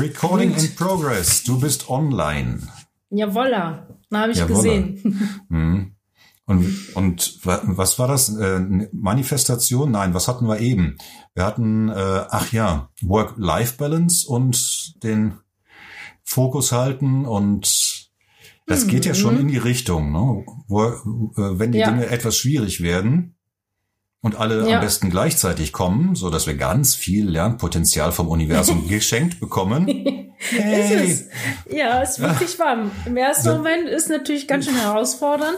Recording in progress. Du bist online. Jawolla, na habe ich Jawolla. gesehen. Mhm. Und, und was war das? Äh, Manifestation? Nein, was hatten wir eben? Wir hatten, äh, ach ja, Work-Life-Balance und den Fokus halten und das geht ja schon mhm. in die Richtung, ne? Wo, äh, wenn die ja. Dinge etwas schwierig werden, und alle ja. am besten gleichzeitig kommen, so dass wir ganz viel Lernpotenzial vom Universum geschenkt bekommen. Hey. Ist es. Ja, ist wirklich ja. warm. Im ersten so. Moment ist natürlich ganz schön herausfordernd,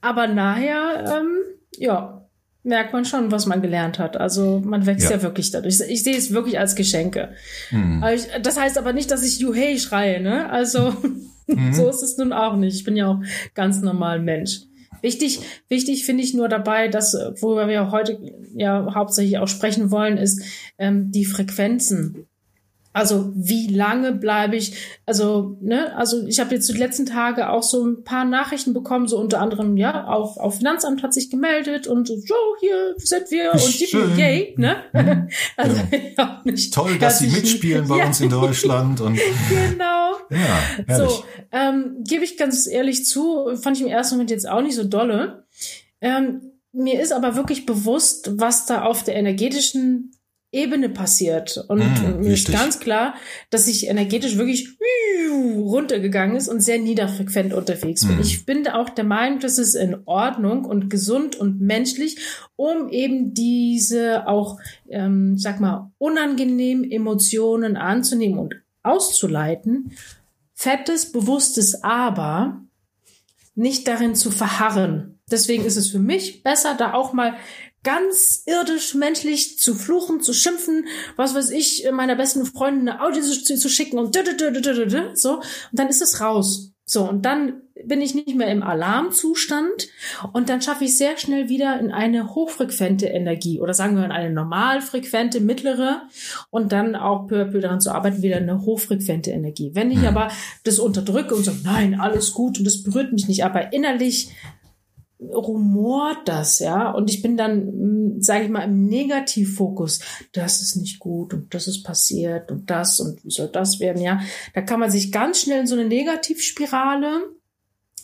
aber nachher, ähm, ja, merkt man schon, was man gelernt hat. Also man wächst ja, ja wirklich dadurch. Ich sehe es wirklich als Geschenke. Mhm. Das heißt aber nicht, dass ich Juhei schreie, ne? Also mhm. so ist es nun auch nicht. Ich bin ja auch ganz normal Mensch. Wichtig, wichtig finde ich nur dabei, dass, worüber wir heute ja hauptsächlich auch sprechen wollen, ist ähm, die Frequenzen. Also wie lange bleibe ich? Also ne, also ich habe jetzt die letzten Tage auch so ein paar Nachrichten bekommen, so unter anderem ja auf auf Finanzamt hat sich gemeldet und so, so hier sind wir und die yay, ne? Mhm. Also ja. nicht toll, dass sie mitspielen bei ja. uns in Deutschland und genau. Ja, herrlich. so ähm, gebe ich ganz ehrlich zu, fand ich im ersten Moment jetzt auch nicht so dolle. Ähm, mir ist aber wirklich bewusst, was da auf der energetischen Ebene passiert. Und mm, mir ist ganz klar, dass ich energetisch wirklich runtergegangen ist und sehr niederfrequent unterwegs bin. Mm. Ich bin auch der Meinung, dass es in Ordnung und gesund und menschlich, um eben diese auch, ähm, sag mal, unangenehmen Emotionen anzunehmen und auszuleiten. Fettes, bewusstes Aber nicht darin zu verharren. Deswegen ist es für mich besser, da auch mal ganz irdisch menschlich zu fluchen, zu schimpfen, was weiß ich, meiner besten Freundin eine Audio zu, zu schicken und so. Und dann ist es raus. So, und dann bin ich nicht mehr im Alarmzustand und dann schaffe ich sehr schnell wieder in eine hochfrequente Energie oder sagen wir in eine normalfrequente, mittlere und dann auch peu à peu daran zu arbeiten, wieder eine hochfrequente Energie. Wenn ich aber das unterdrücke und sage, nein, alles gut und das berührt mich nicht, aber innerlich rumort das, ja, und ich bin dann, hm, sage ich mal, im Negativfokus. Das ist nicht gut und das ist passiert und das und wie soll das werden, ja. Da kann man sich ganz schnell in so eine Negativspirale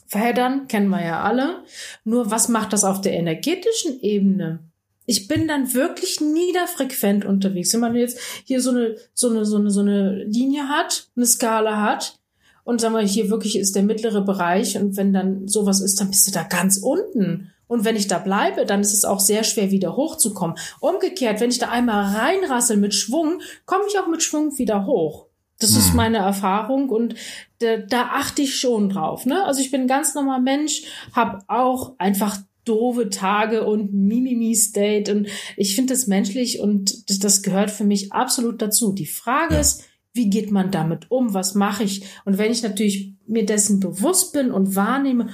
verheddern, kennen wir ja alle. Nur was macht das auf der energetischen Ebene? Ich bin dann wirklich niederfrequent unterwegs. Wenn man jetzt hier so eine, so eine, so eine, so eine Linie hat, eine Skala hat, und sagen wir, hier wirklich ist der mittlere Bereich und wenn dann sowas ist, dann bist du da ganz unten. Und wenn ich da bleibe, dann ist es auch sehr schwer, wieder hochzukommen. Umgekehrt, wenn ich da einmal reinrassel mit Schwung, komme ich auch mit Schwung wieder hoch. Das hm. ist meine Erfahrung und da, da achte ich schon drauf. Ne? Also ich bin ein ganz normal Mensch, habe auch einfach doofe Tage und Mimimi-State und ich finde das menschlich und das, das, gehört für mich absolut dazu. Die Frage ja. ist, wie geht man damit um? Was mache ich? Und wenn ich natürlich mir dessen bewusst bin und wahrnehme,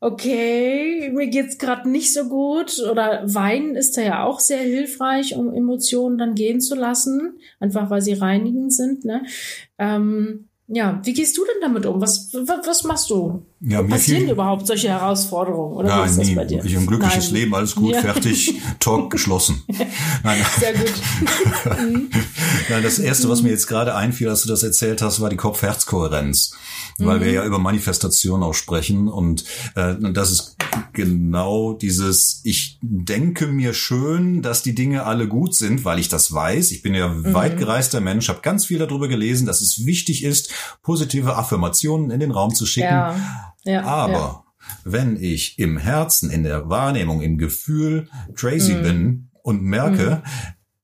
okay, mir geht's gerade nicht so gut oder weinen ist da ja auch sehr hilfreich, um Emotionen dann gehen zu lassen, einfach weil sie reinigend sind. Ne? Ähm, ja, wie gehst du denn damit um? Was, was, was machst du? Ja, Passieren fiel, überhaupt solche Herausforderungen? Oder Nein, ist das nie. Ich ein glückliches Nein. Leben, alles gut, ja. fertig, Talk geschlossen. Nein. Sehr gut. Nein, das erste, was mir jetzt gerade einfiel, als du das erzählt hast, war die Kopf-Herz-Kohärenz weil mhm. wir ja über Manifestation auch sprechen und äh, das ist genau dieses, ich denke mir schön, dass die Dinge alle gut sind, weil ich das weiß. Ich bin ja mhm. weit gereister Mensch, habe ganz viel darüber gelesen, dass es wichtig ist, positive Affirmationen in den Raum zu schicken. Ja. Ja, Aber ja. wenn ich im Herzen, in der Wahrnehmung, im Gefühl crazy mhm. bin und merke, mhm.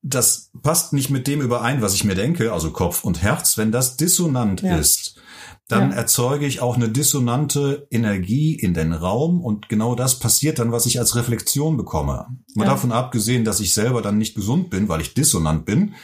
das passt nicht mit dem überein, was ich mir denke, also Kopf und Herz, wenn das dissonant ja. ist, dann ja. erzeuge ich auch eine dissonante Energie in den Raum und genau das passiert dann, was ich als Reflexion bekomme. Mal ja. davon abgesehen, dass ich selber dann nicht gesund bin, weil ich dissonant bin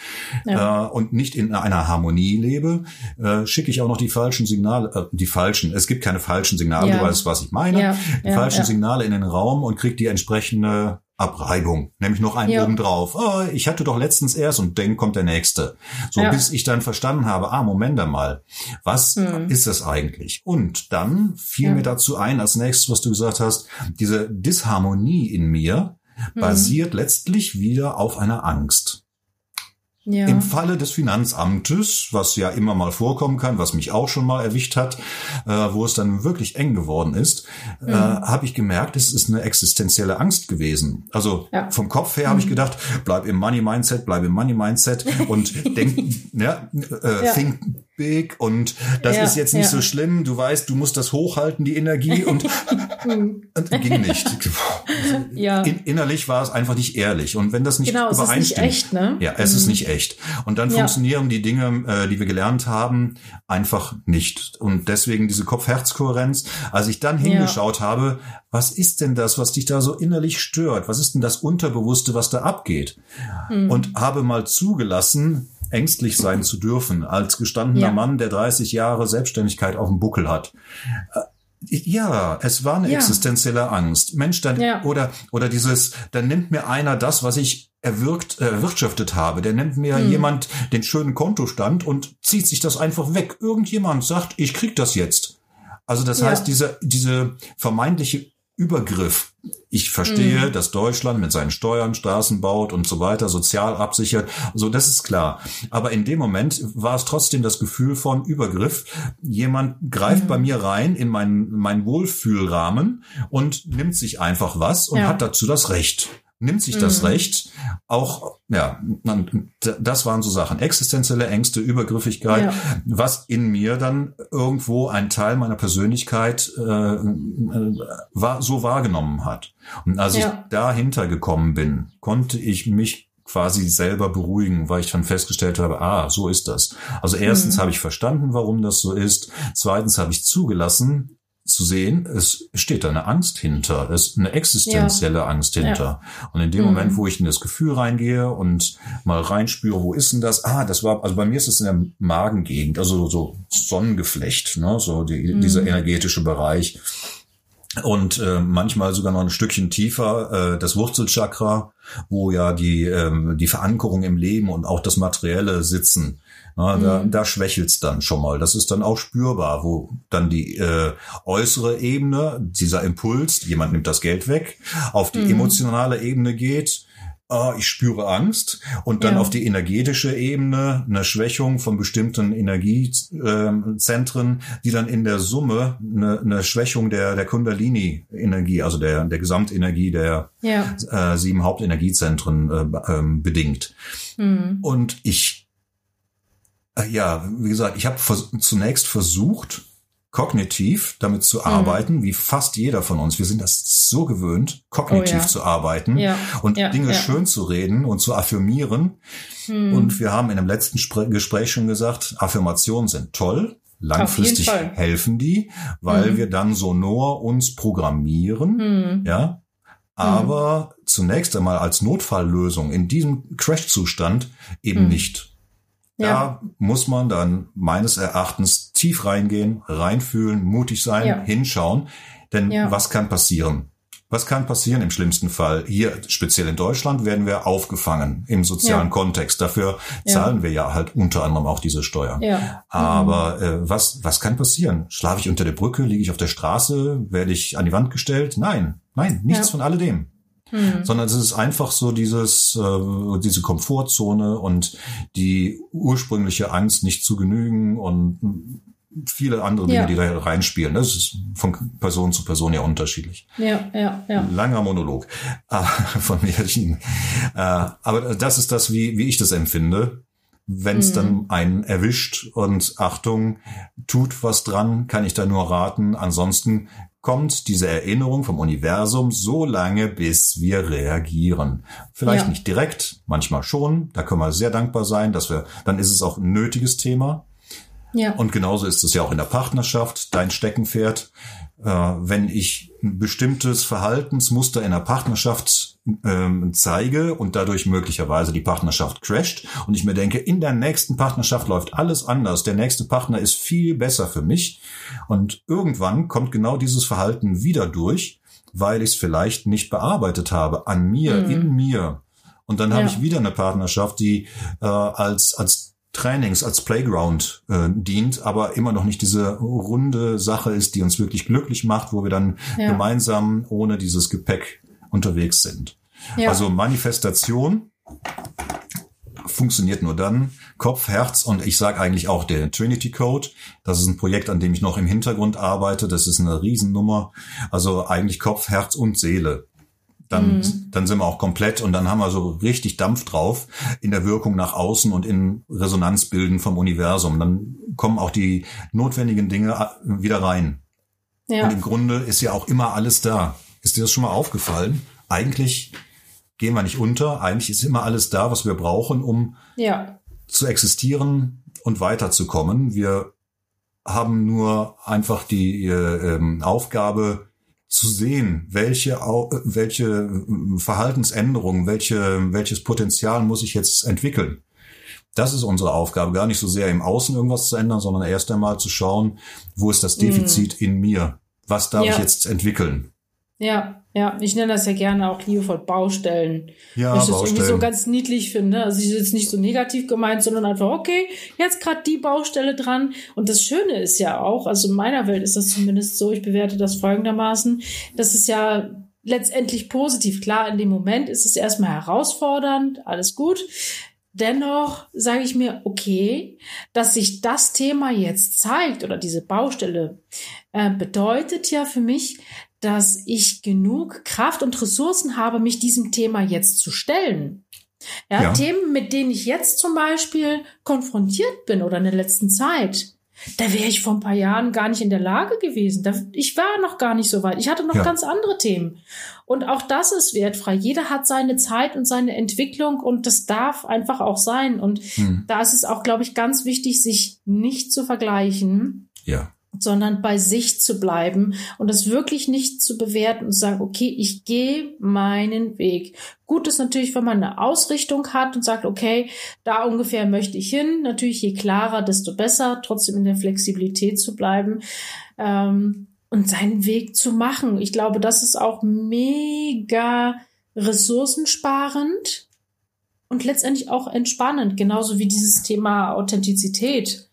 ja. äh, und nicht in einer Harmonie lebe, äh, schicke ich auch noch die falschen Signale, äh, die falschen, es gibt keine falschen Signale, du weißt, was ich meine, die falschen Signale in den Raum und kriege die entsprechende Abreibung, nämlich noch einen ja. oben drauf. Oh, ich hatte doch letztens erst und dann kommt der nächste. So ja. bis ich dann verstanden habe, ah, Moment einmal, was hm. ist das eigentlich? Und dann fiel ja. mir dazu ein, als nächstes, was du gesagt hast, diese Disharmonie in mir hm. basiert letztlich wieder auf einer Angst. Ja. Im Falle des Finanzamtes, was ja immer mal vorkommen kann, was mich auch schon mal erwischt hat, äh, wo es dann wirklich eng geworden ist, äh, mhm. äh, habe ich gemerkt, es ist eine existenzielle Angst gewesen. Also ja. vom Kopf her mhm. habe ich gedacht, bleib im Money Mindset, bleib im Money Mindset und denk, ja, äh, ja. think big und das ja, ist jetzt nicht so schlimm. Du weißt, du musst das hochhalten, die Energie und, und ging nicht. ja. In, innerlich war es einfach nicht ehrlich und wenn das nicht genau, übereinstimmt, es ist nicht echt, ne? ja, es mhm. ist nicht echt. Und dann ja. funktionieren die Dinge, äh, die wir gelernt haben, einfach nicht. Und deswegen diese Kopf-Herz-Kohärenz. Als ich dann hingeschaut ja. habe, was ist denn das, was dich da so innerlich stört? Was ist denn das Unterbewusste, was da abgeht? Mhm. Und habe mal zugelassen, ängstlich sein zu dürfen, als gestandener ja. Mann, der 30 Jahre Selbstständigkeit auf dem Buckel hat. Äh, ja, es war eine ja. existenzielle Angst. Mensch, dann ja. oder oder dieses, dann nimmt mir einer das, was ich erwirkt, erwirtschaftet habe. Der nimmt mir hm. jemand den schönen Kontostand und zieht sich das einfach weg. Irgendjemand sagt, ich krieg das jetzt. Also das ja. heißt, diese diese vermeintliche Übergriff. Ich verstehe, mhm. dass Deutschland mit seinen Steuern Straßen baut und so weiter, sozial absichert. So, das ist klar. Aber in dem Moment war es trotzdem das Gefühl von Übergriff. Jemand greift mhm. bei mir rein in meinen, meinen Wohlfühlrahmen und nimmt sich einfach was und ja. hat dazu das Recht nimmt sich das mhm. Recht, auch, ja, das waren so Sachen, existenzielle Ängste, Übergriffigkeit, ja. was in mir dann irgendwo ein Teil meiner Persönlichkeit äh, äh, war, so wahrgenommen hat. Und als ja. ich dahinter gekommen bin, konnte ich mich quasi selber beruhigen, weil ich dann festgestellt habe, ah, so ist das. Also erstens mhm. habe ich verstanden, warum das so ist. Zweitens habe ich zugelassen, zu sehen, es steht da eine Angst hinter, es ist eine existenzielle ja. Angst hinter. Ja. Und in dem mhm. Moment, wo ich in das Gefühl reingehe und mal reinspüre, wo ist denn das? Ah, das war, also bei mir ist es in der Magengegend, also so Sonnengeflecht, ne, so die, mhm. dieser energetische Bereich. Und äh, manchmal sogar noch ein Stückchen tiefer, äh, das Wurzelchakra, wo ja die, ähm, die Verankerung im Leben und auch das Materielle sitzen. Na, mhm. Da, da schwächelt's dann schon mal. Das ist dann auch spürbar, wo dann die äh, äußere Ebene, dieser Impuls, jemand nimmt das Geld weg, auf die mhm. emotionale Ebene geht. Äh, ich spüre Angst und dann ja. auf die energetische Ebene eine Schwächung von bestimmten Energiezentren, äh, die dann in der Summe eine, eine Schwächung der, der Kundalini-Energie, also der, der Gesamtenergie der ja. äh, sieben Hauptenergiezentren äh, äh, bedingt. Mhm. Und ich ja, wie gesagt, ich habe vers zunächst versucht, kognitiv damit zu mhm. arbeiten, mhm. wie fast jeder von uns. Wir sind das so gewöhnt, kognitiv oh, ja. zu arbeiten ja. und ja, Dinge schön zu reden und zu affirmieren. Mhm. Und wir haben in dem letzten Spre Gespräch schon gesagt, Affirmationen sind toll. Langfristig helfen die, weil mhm. wir dann sonor uns programmieren, mhm. ja. Aber mhm. zunächst einmal als Notfalllösung in diesem Crash-Zustand eben nicht. Ja. Da muss man dann meines Erachtens tief reingehen, reinfühlen, mutig sein, ja. hinschauen. Denn ja. was kann passieren? Was kann passieren im schlimmsten Fall? Hier, speziell in Deutschland, werden wir aufgefangen im sozialen ja. Kontext. Dafür zahlen ja. wir ja halt unter anderem auch diese Steuer. Ja. Aber mhm. äh, was, was kann passieren? Schlafe ich unter der Brücke? Liege ich auf der Straße? Werde ich an die Wand gestellt? Nein, nein, nichts von alledem. Mhm. Sondern es ist einfach so dieses, äh, diese Komfortzone und die ursprüngliche Angst, nicht zu genügen und viele andere Dinge, ja. die da reinspielen. Das ist von Person zu Person ja unterschiedlich. Ja, ja, ja. Langer Monolog äh, von mir. Äh, aber das ist das, wie, wie ich das empfinde. Wenn es mhm. dann einen erwischt und Achtung, tut was dran, kann ich da nur raten. Ansonsten kommt diese Erinnerung vom Universum so lange, bis wir reagieren. Vielleicht ja. nicht direkt, manchmal schon. Da können wir sehr dankbar sein, dass wir, dann ist es auch ein nötiges Thema. Ja. Und genauso ist es ja auch in der Partnerschaft, dein Steckenpferd. Äh, wenn ich ein bestimmtes Verhaltensmuster in der Partnerschaft ähm, zeige und dadurch möglicherweise die Partnerschaft crasht und ich mir denke, in der nächsten Partnerschaft läuft alles anders, der nächste Partner ist viel besser für mich und irgendwann kommt genau dieses Verhalten wieder durch, weil ich es vielleicht nicht bearbeitet habe an mir, mhm. in mir. Und dann habe ja. ich wieder eine Partnerschaft, die äh, als als Trainings als Playground äh, dient, aber immer noch nicht diese runde Sache ist, die uns wirklich glücklich macht, wo wir dann ja. gemeinsam ohne dieses Gepäck unterwegs sind. Ja. Also Manifestation funktioniert nur dann Kopf, Herz und ich sage eigentlich auch der Trinity Code. Das ist ein Projekt, an dem ich noch im Hintergrund arbeite. Das ist eine Riesennummer. Also eigentlich Kopf, Herz und Seele. Dann, mhm. dann sind wir auch komplett und dann haben wir so richtig Dampf drauf in der Wirkung nach außen und in Resonanzbilden vom Universum. Dann kommen auch die notwendigen Dinge äh, wieder rein. Ja. Und im Grunde ist ja auch immer alles da. Ist dir das schon mal aufgefallen? Eigentlich gehen wir nicht unter. Eigentlich ist immer alles da, was wir brauchen, um ja. zu existieren und weiterzukommen. Wir haben nur einfach die äh, ähm, Aufgabe zu sehen, welche, welche Verhaltensänderungen, welche, welches Potenzial muss ich jetzt entwickeln. Das ist unsere Aufgabe, gar nicht so sehr im Außen irgendwas zu ändern, sondern erst einmal zu schauen, wo ist das Defizit mm. in mir? Was darf ja. ich jetzt entwickeln? Ja, ja, ich nenne das ja gerne auch liebevoll Baustellen. Ja, Weil ich das irgendwie so ganz niedlich finde. Also ich ist jetzt nicht so negativ gemeint, sondern einfach, okay, jetzt gerade die Baustelle dran. Und das Schöne ist ja auch, also in meiner Welt ist das zumindest so, ich bewerte das folgendermaßen, das ist ja letztendlich positiv. Klar, in dem Moment ist es erstmal herausfordernd, alles gut. Dennoch sage ich mir, okay, dass sich das Thema jetzt zeigt oder diese Baustelle äh, bedeutet ja für mich, dass ich genug Kraft und Ressourcen habe, mich diesem Thema jetzt zu stellen. Ja, ja. Themen, mit denen ich jetzt zum Beispiel konfrontiert bin oder in der letzten Zeit, da wäre ich vor ein paar Jahren gar nicht in der Lage gewesen. Da, ich war noch gar nicht so weit. Ich hatte noch ja. ganz andere Themen. Und auch das ist wertfrei. Jeder hat seine Zeit und seine Entwicklung und das darf einfach auch sein. Und hm. da ist es auch, glaube ich, ganz wichtig, sich nicht zu vergleichen. Ja sondern bei sich zu bleiben und das wirklich nicht zu bewerten und sagen, okay, ich gehe meinen Weg. Gut ist natürlich, wenn man eine Ausrichtung hat und sagt, okay, da ungefähr möchte ich hin. Natürlich, je klarer, desto besser, trotzdem in der Flexibilität zu bleiben ähm, und seinen Weg zu machen. Ich glaube, das ist auch mega ressourcensparend und letztendlich auch entspannend, genauso wie dieses Thema Authentizität.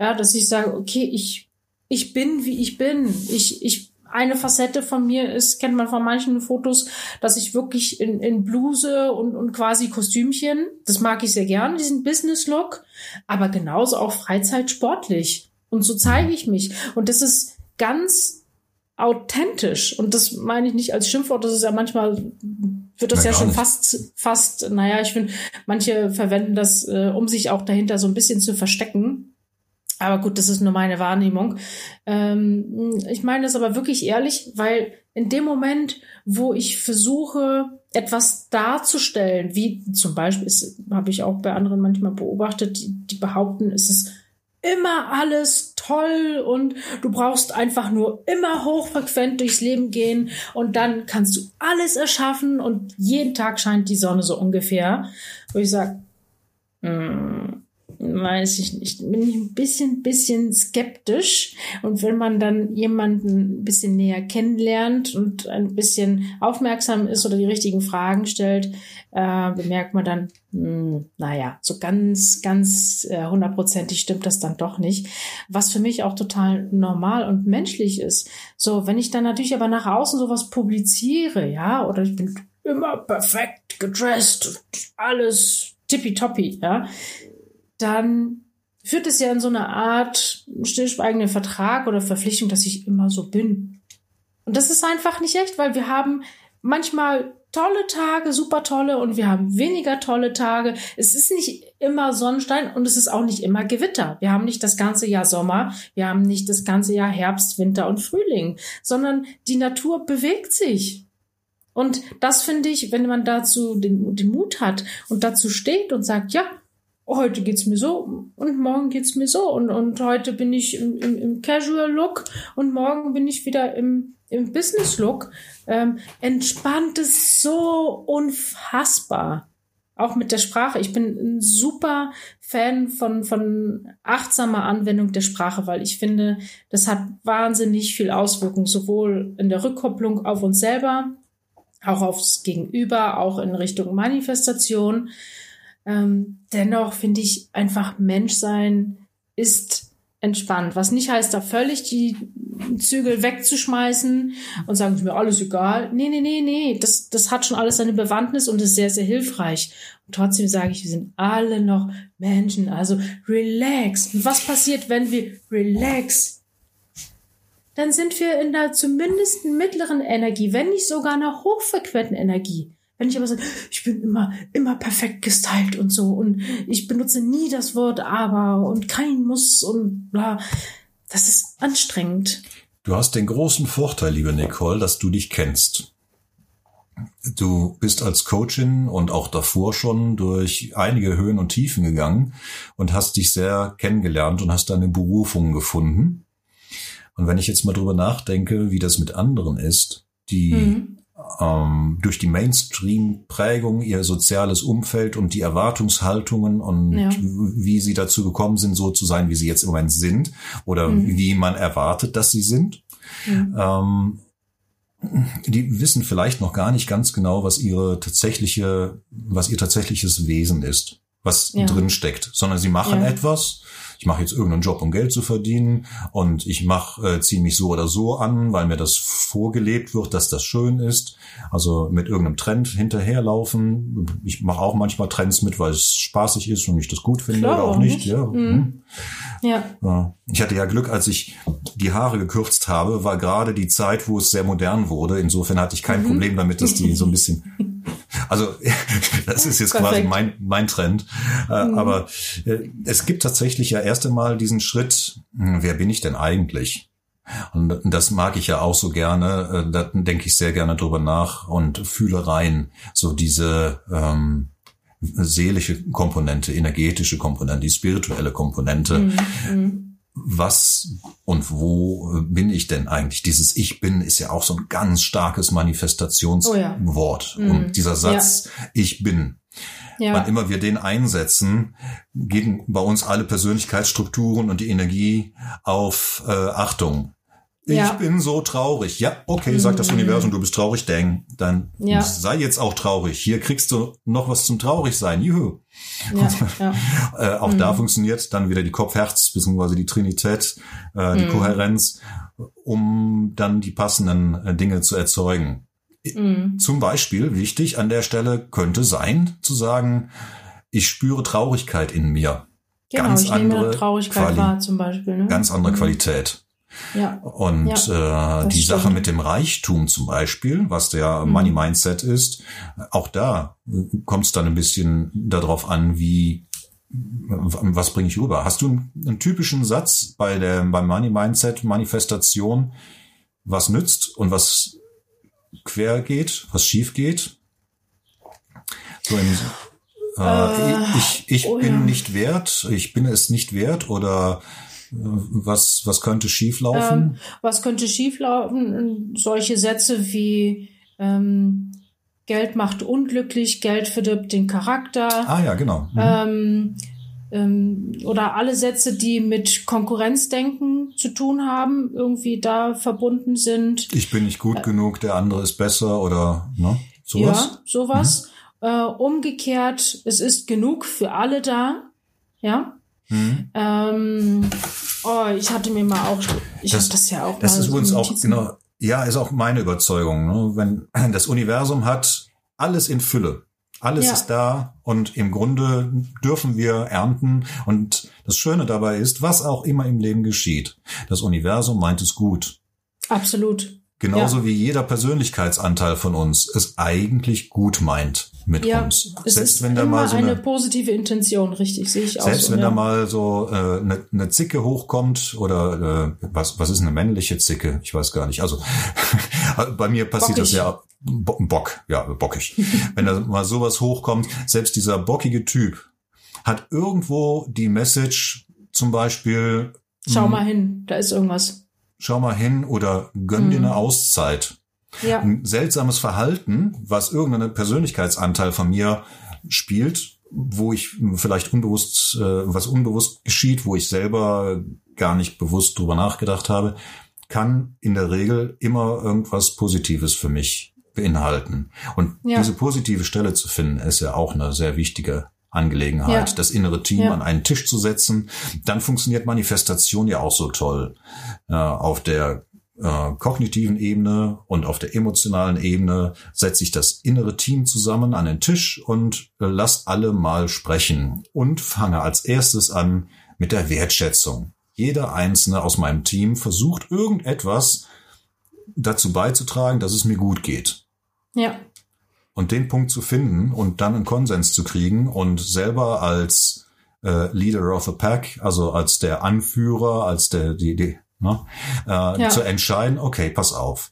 Ja, dass ich sage, okay, ich ich bin, wie ich bin. Ich, ich, eine Facette von mir ist, kennt man von manchen Fotos, dass ich wirklich in, in Bluse und, und quasi Kostümchen, das mag ich sehr gern, diesen Business-Look, aber genauso auch Freizeitsportlich. Und so zeige ich mich. Und das ist ganz authentisch. Und das meine ich nicht als Schimpfwort, das ist ja manchmal wird das Na, ja schon nicht. fast, fast, naja, ich finde, manche verwenden das, äh, um sich auch dahinter so ein bisschen zu verstecken. Aber gut, das ist nur meine Wahrnehmung. Ähm, ich meine das aber wirklich ehrlich, weil in dem Moment, wo ich versuche, etwas darzustellen, wie zum Beispiel, habe ich auch bei anderen manchmal beobachtet, die, die behaupten, es ist immer alles toll und du brauchst einfach nur immer hochfrequent durchs Leben gehen und dann kannst du alles erschaffen und jeden Tag scheint die Sonne so ungefähr. Wo ich sage, mm, weiß ich nicht, bin ich ein bisschen, bisschen skeptisch. Und wenn man dann jemanden ein bisschen näher kennenlernt und ein bisschen aufmerksam ist oder die richtigen Fragen stellt, äh, bemerkt man dann, hm, naja, so ganz, ganz äh, hundertprozentig stimmt das dann doch nicht. Was für mich auch total normal und menschlich ist. So, wenn ich dann natürlich aber nach außen sowas publiziere, ja, oder ich bin immer perfekt gedresst, alles tippitoppi, ja, dann führt es ja in so eine Art stillschweigenden Vertrag oder Verpflichtung, dass ich immer so bin. Und das ist einfach nicht echt, weil wir haben manchmal tolle Tage, super tolle und wir haben weniger tolle Tage. Es ist nicht immer Sonnenstein und es ist auch nicht immer Gewitter. Wir haben nicht das ganze Jahr Sommer, wir haben nicht das ganze Jahr Herbst, Winter und Frühling, sondern die Natur bewegt sich. Und das finde ich, wenn man dazu den, den Mut hat und dazu steht und sagt, ja, heute geht's mir so und morgen geht's mir so und, und heute bin ich im, im, im Casual Look und morgen bin ich wieder im, im Business Look. Ähm, entspannt es so unfassbar. Auch mit der Sprache. Ich bin ein super Fan von, von achtsamer Anwendung der Sprache, weil ich finde, das hat wahnsinnig viel Auswirkung, sowohl in der Rückkopplung auf uns selber, auch aufs Gegenüber, auch in Richtung Manifestation. Ähm, dennoch finde ich einfach Menschsein ist entspannt. Was nicht heißt, da völlig die Zügel wegzuschmeißen und sagen, ist mir alles egal. Nee, nee, nee, nee. Das, das hat schon alles seine Bewandtnis und ist sehr, sehr hilfreich. Und trotzdem sage ich, wir sind alle noch Menschen. Also relax. Und was passiert, wenn wir relax? Dann sind wir in der zumindest mittleren Energie, wenn nicht sogar einer hochfrequenten Energie. Wenn ich aber sage, ich bin immer, immer perfekt gestylt und so und ich benutze nie das Wort aber und kein muss und bla. Das ist anstrengend. Du hast den großen Vorteil, liebe Nicole, dass du dich kennst. Du bist als Coachin und auch davor schon durch einige Höhen und Tiefen gegangen und hast dich sehr kennengelernt und hast deine Berufung gefunden. Und wenn ich jetzt mal drüber nachdenke, wie das mit anderen ist, die mhm ähm, durch die Mainstream-Prägung, ihr soziales Umfeld und die Erwartungshaltungen und ja. wie sie dazu gekommen sind, so zu sein, wie sie jetzt im Moment sind oder mhm. wie man erwartet, dass sie sind. Mhm. Ähm, die wissen vielleicht noch gar nicht ganz genau, was ihre tatsächliche, was ihr tatsächliches Wesen ist, was ja. drin steckt, sondern sie machen ja. etwas, ich mache jetzt irgendeinen Job, um Geld zu verdienen und ich mache, äh, ziehe mich so oder so an, weil mir das vorgelebt wird, dass das schön ist. Also mit irgendeinem Trend hinterherlaufen. Ich mache auch manchmal Trends mit, weil es spaßig ist und ich das gut finde Klar, oder auch nicht. nicht. Ja. Mhm. ja. Ja. Ich hatte ja Glück, als ich die Haare gekürzt habe, war gerade die Zeit, wo es sehr modern wurde. Insofern hatte ich kein mhm. Problem damit, dass die so ein bisschen Also das ist jetzt quasi mein, mein Trend. Äh, mhm. Aber äh, es gibt tatsächlich ja erst einmal diesen Schritt, hm, wer bin ich denn eigentlich? Und das mag ich ja auch so gerne. Äh, da denke ich sehr gerne drüber nach und fühle rein. So diese ähm, seelische Komponente, energetische Komponente, die spirituelle Komponente. Mhm. mhm was und wo bin ich denn eigentlich? Dieses Ich bin ist ja auch so ein ganz starkes Manifestationswort. Oh ja. Und mhm. dieser Satz ja. Ich bin. Ja. Wann immer wir den einsetzen, gehen bei uns alle Persönlichkeitsstrukturen und die Energie auf äh, Achtung. Ich ja. bin so traurig. Ja, okay, sagt das mhm. Universum, du bist traurig, dang. Dann ja. sei jetzt auch traurig. Hier kriegst du noch was zum traurig sein. Juhu. Ja, ja. äh, auch mhm. da funktioniert dann wieder die Kopf-Herz, beziehungsweise die Trinität, äh, die mhm. Kohärenz, um dann die passenden äh, Dinge zu erzeugen. Mhm. Zum Beispiel, wichtig an der Stelle könnte sein, zu sagen, ich spüre Traurigkeit in mir. Genau, ganz ich andere nehme Traurigkeit Quali wahr, zum Beispiel. Ne? Ganz andere mhm. Qualität. Ja. Und ja, äh, die stimmt. Sache mit dem Reichtum zum Beispiel, was der mhm. Money Mindset ist, auch da kommt es dann ein bisschen darauf an, wie was bringe ich rüber? Hast du einen, einen, typischen Satz bei der beim Money Mindset Manifestation, was nützt und was quer geht, was schief geht? So im, äh, äh, ich ich oh bin ja. nicht wert, ich bin es nicht wert oder was, was könnte schieflaufen? Ähm, was könnte schieflaufen? Solche Sätze wie ähm, Geld macht unglücklich, Geld verdirbt den Charakter. Ah ja, genau. Mhm. Ähm, ähm, oder alle Sätze, die mit Konkurrenzdenken zu tun haben, irgendwie da verbunden sind. Ich bin nicht gut äh, genug, der andere ist besser oder ne, sowas. Ja, sowas. Mhm. Äh, umgekehrt, es ist genug für alle da. Ja. Mhm. Ähm, oh, ich hatte mir mal auch, ich habe das ja auch. Das ist übrigens auch genau. Ja, ist auch meine Überzeugung. Ne? Wenn das Universum hat alles in Fülle. Alles ja. ist da und im Grunde dürfen wir ernten. Und das Schöne dabei ist, was auch immer im Leben geschieht, das Universum meint es gut. Absolut. Genauso ja. wie jeder Persönlichkeitsanteil von uns es eigentlich gut meint mit ja, uns. Es selbst ist wenn da mal so eine, eine, positive Intention, richtig, sehe ich auch. Selbst so, wenn ja. da mal so äh, eine, eine Zicke hochkommt oder äh, was was ist eine männliche Zicke? Ich weiß gar nicht. Also bei mir passiert bockig. das ja Bock, ja bockig. wenn da mal sowas hochkommt, selbst dieser bockige Typ hat irgendwo die Message, zum Beispiel. Schau hm, mal hin, da ist irgendwas schau mal hin oder gönn mhm. dir eine Auszeit. Ja. Ein seltsames Verhalten, was irgendein Persönlichkeitsanteil von mir spielt, wo ich vielleicht unbewusst, äh, was unbewusst geschieht, wo ich selber gar nicht bewusst drüber nachgedacht habe, kann in der Regel immer irgendwas Positives für mich beinhalten. Und ja. diese positive Stelle zu finden, ist ja auch eine sehr wichtige Angelegenheit, ja. das innere Team ja. an einen Tisch zu setzen. Dann funktioniert Manifestation ja auch so toll äh, auf der äh, kognitiven Ebene und auf der emotionalen Ebene setze ich das innere Team zusammen an den Tisch und äh, lass alle mal sprechen und fange als erstes an mit der Wertschätzung. Jeder einzelne aus meinem Team versucht irgendetwas dazu beizutragen, dass es mir gut geht. Ja. Und den Punkt zu finden und dann einen Konsens zu kriegen und selber als äh, Leader of the Pack, also als der Anführer, als der die, die Ne? Äh, ja. Zu entscheiden, okay, pass auf.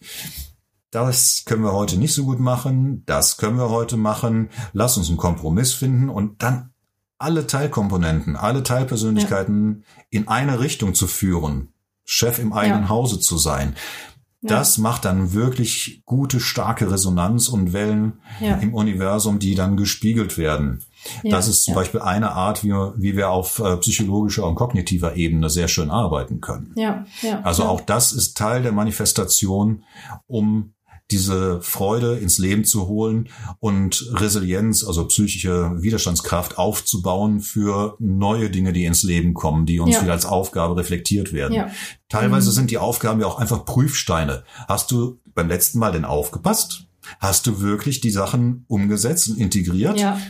Das können wir heute nicht so gut machen, das können wir heute machen, lass uns einen Kompromiss finden und dann alle Teilkomponenten, alle Teilpersönlichkeiten ja. in eine Richtung zu führen, Chef im eigenen ja. Hause zu sein. Das macht dann wirklich gute, starke Resonanz und Wellen im Universum, die dann gespiegelt werden. Ja, das ist zum ja. Beispiel eine Art, wie, wie wir auf äh, psychologischer und kognitiver Ebene sehr schön arbeiten können. Ja, ja, also auch das ist Teil der Manifestation, um diese Freude ins Leben zu holen und Resilienz, also psychische Widerstandskraft aufzubauen für neue Dinge, die ins Leben kommen, die uns ja. wieder als Aufgabe reflektiert werden. Ja. Teilweise mhm. sind die Aufgaben ja auch einfach Prüfsteine. Hast du beim letzten Mal denn aufgepasst? Hast du wirklich die Sachen umgesetzt und integriert? Ja.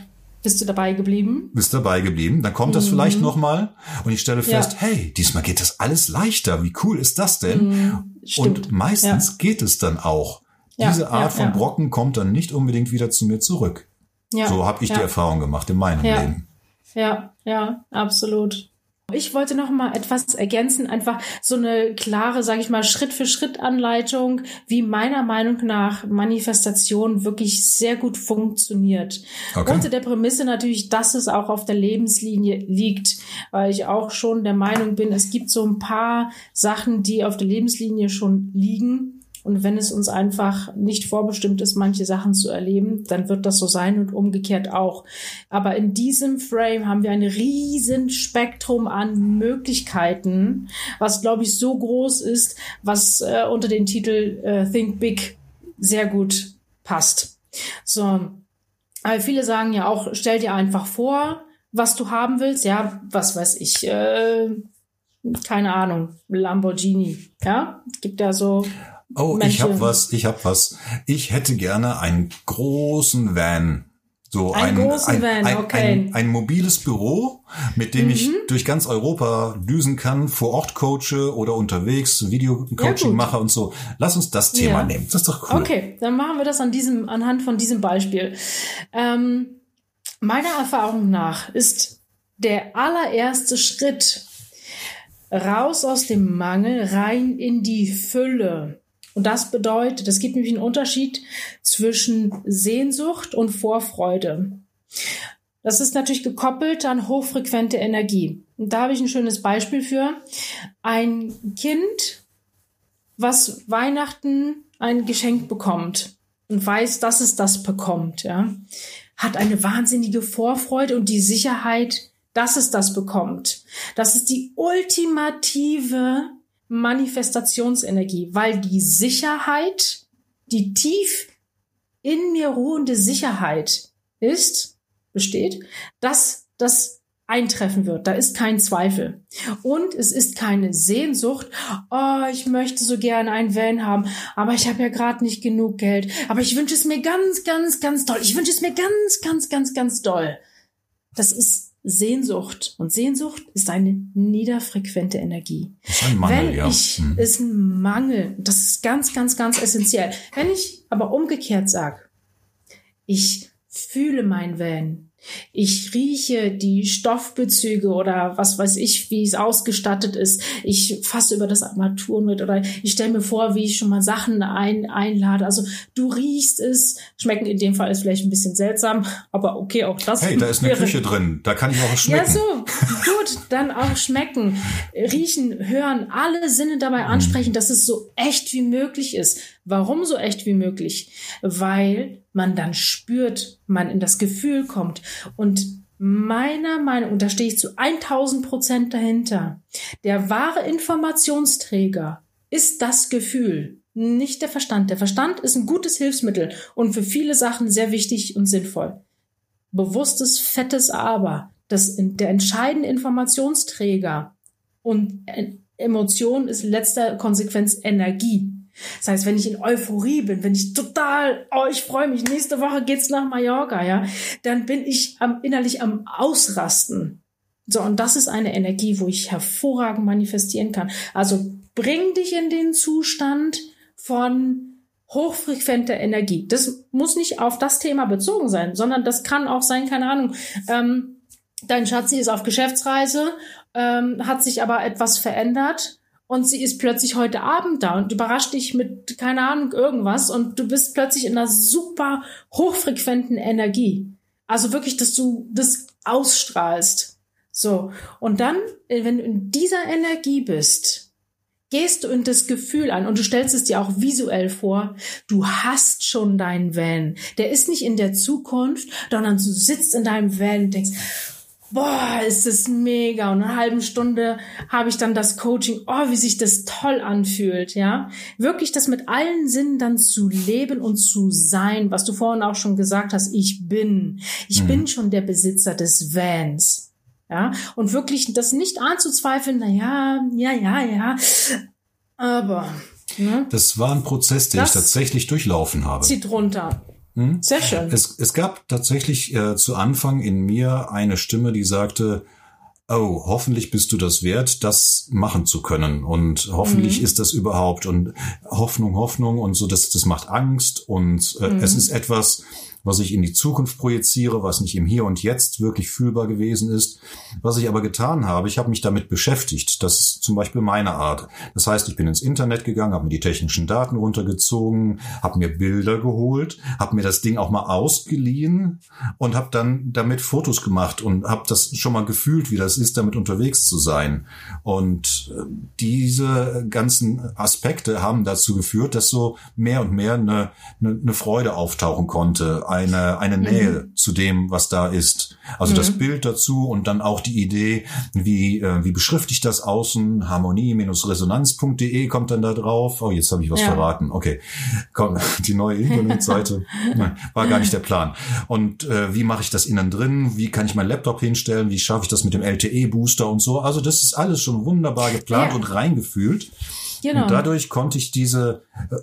Bist du dabei geblieben? Bist dabei geblieben. Dann kommt das mhm. vielleicht nochmal und ich stelle fest, ja. hey, diesmal geht das alles leichter. Wie cool ist das denn? Mhm. Und meistens ja. geht es dann auch. Ja, Diese Art von Brocken kommt dann nicht unbedingt wieder zu mir zurück. so habe ich die Erfahrung gemacht in meinem Leben. Ja, ja, absolut. Ich wollte noch mal etwas ergänzen, einfach so eine klare, sage ich mal, Schritt für Schritt Anleitung, wie meiner Meinung nach Manifestation wirklich sehr gut funktioniert. Okay. Unter der Prämisse natürlich, dass es auch auf der Lebenslinie liegt, weil ich auch schon der Meinung bin, es gibt so ein paar Sachen, die auf der Lebenslinie schon liegen und wenn es uns einfach nicht vorbestimmt ist, manche Sachen zu erleben, dann wird das so sein und umgekehrt auch. Aber in diesem Frame haben wir ein riesen Spektrum an Möglichkeiten, was glaube ich so groß ist, was äh, unter den Titel äh, Think Big sehr gut passt. So, aber viele sagen ja auch, stell dir einfach vor, was du haben willst. Ja, was weiß ich. Äh, keine Ahnung, Lamborghini. Ja, gibt ja so Oh, Menschen. ich habe was, ich habe was. Ich hätte gerne einen großen Van. So ein, ein, ein, Van, okay. ein, ein, mobiles Büro, mit dem mhm. ich durch ganz Europa düsen kann, vor Ort coache oder unterwegs Videocoaching ja, mache und so. Lass uns das Thema ja. nehmen. Das ist doch cool. Okay, dann machen wir das an diesem, anhand von diesem Beispiel. Ähm, meiner Erfahrung nach ist der allererste Schritt raus aus dem Mangel rein in die Fülle und das bedeutet, es gibt nämlich einen Unterschied zwischen Sehnsucht und Vorfreude. Das ist natürlich gekoppelt an hochfrequente Energie. Und da habe ich ein schönes Beispiel für. Ein Kind, was Weihnachten ein Geschenk bekommt und weiß, dass es das bekommt, ja, hat eine wahnsinnige Vorfreude und die Sicherheit, dass es das bekommt. Das ist die ultimative Manifestationsenergie, weil die Sicherheit, die tief in mir ruhende Sicherheit ist, besteht, dass das eintreffen wird. Da ist kein Zweifel. Und es ist keine Sehnsucht, oh, ich möchte so gerne einen Van haben, aber ich habe ja gerade nicht genug Geld. Aber ich wünsche es mir ganz, ganz, ganz doll. Ich wünsche es mir ganz, ganz, ganz, ganz doll. Das ist Sehnsucht. Und Sehnsucht ist eine niederfrequente Energie. Das ist ein Mangel, Wenn ja. Ich, hm. ist ein Mangel. Das ist ganz, ganz, ganz essentiell. Wenn ich aber umgekehrt sage, ich fühle mein Van, ich rieche die Stoffbezüge oder was weiß ich, wie es ausgestattet ist. Ich fasse über das Armaturen mit oder ich stelle mir vor, wie ich schon mal Sachen ein, einlade. Also du riechst es. Schmecken in dem Fall ist vielleicht ein bisschen seltsam, aber okay, auch das. Hey, da ist eine Küche drin. Da kann ich auch schmecken. Ja, so. Gut, dann auch schmecken, riechen, hören, alle Sinne dabei hm. ansprechen, dass es so echt wie möglich ist. Warum so echt wie möglich? Weil man dann spürt, man in das Gefühl kommt. Und meiner Meinung, und da stehe ich zu 1000 Prozent dahinter, der wahre Informationsträger ist das Gefühl, nicht der Verstand. Der Verstand ist ein gutes Hilfsmittel und für viele Sachen sehr wichtig und sinnvoll. Bewusstes, fettes Aber, das der entscheidende Informationsträger und Emotion ist letzter Konsequenz Energie. Das heißt, wenn ich in Euphorie bin, wenn ich total, oh, ich freue mich, nächste Woche geht's nach Mallorca, ja, dann bin ich am, innerlich am Ausrasten. So, und das ist eine Energie, wo ich hervorragend manifestieren kann. Also bring dich in den Zustand von hochfrequenter Energie. Das muss nicht auf das Thema bezogen sein, sondern das kann auch sein, keine Ahnung, ähm, dein Schatzi ist auf Geschäftsreise, ähm, hat sich aber etwas verändert und sie ist plötzlich heute Abend da und überrascht dich mit, keine Ahnung, irgendwas und du bist plötzlich in einer super hochfrequenten Energie. Also wirklich, dass du das ausstrahlst. So. Und dann, äh, wenn du in dieser Energie bist, gehst du in das Gefühl an und du stellst es dir auch visuell vor, du hast schon deinen Van. Der ist nicht in der Zukunft, sondern du sitzt in deinem Van und denkst, boah, ist das mega. Und eine halbe Stunde habe ich dann das Coaching, oh, wie sich das toll anfühlt, ja. Wirklich das mit allen Sinnen dann zu leben und zu sein, was du vorhin auch schon gesagt hast, ich bin. Ich mhm. bin schon der Besitzer des Vans. Ja, und wirklich das nicht anzuzweifeln, na ja, ja, ja, ja, aber. Ne? Das war ein Prozess, den das ich tatsächlich durchlaufen habe. Zieht runter. Hm? Sehr schön. Es, es gab tatsächlich äh, zu Anfang in mir eine Stimme, die sagte, oh, hoffentlich bist du das wert, das machen zu können. Und hoffentlich mhm. ist das überhaupt. Und Hoffnung, Hoffnung und so, das, das macht Angst. Und äh, mhm. es ist etwas, was ich in die Zukunft projiziere, was nicht im Hier und Jetzt wirklich fühlbar gewesen ist. Was ich aber getan habe, ich habe mich damit beschäftigt. Das ist zum Beispiel meine Art. Das heißt, ich bin ins Internet gegangen, habe mir die technischen Daten runtergezogen, habe mir Bilder geholt, habe mir das Ding auch mal ausgeliehen und habe dann damit Fotos gemacht und habe das schon mal gefühlt, wie das ist, damit unterwegs zu sein. Und äh, diese ganzen Aspekte haben dazu geführt, dass so mehr und mehr eine, eine, eine Freude auftauchen konnte eine, eine mhm. Nähe mhm. zu dem, was da ist. Also mhm. das Bild dazu und dann auch die Idee, wie, äh, wie beschrifte ich das außen? Harmonie-resonanz.de kommt dann da drauf. Oh, jetzt habe ich was ja. verraten. Okay, komm, die neue Internetseite. war gar nicht der Plan. Und äh, wie mache ich das innen drin? Wie kann ich meinen Laptop hinstellen? Wie schaffe ich das mit dem LTE-Booster und so? Also das ist alles schon wunderbar geplant ja. und reingefühlt. Genau. Und dadurch konnte ich diese äh,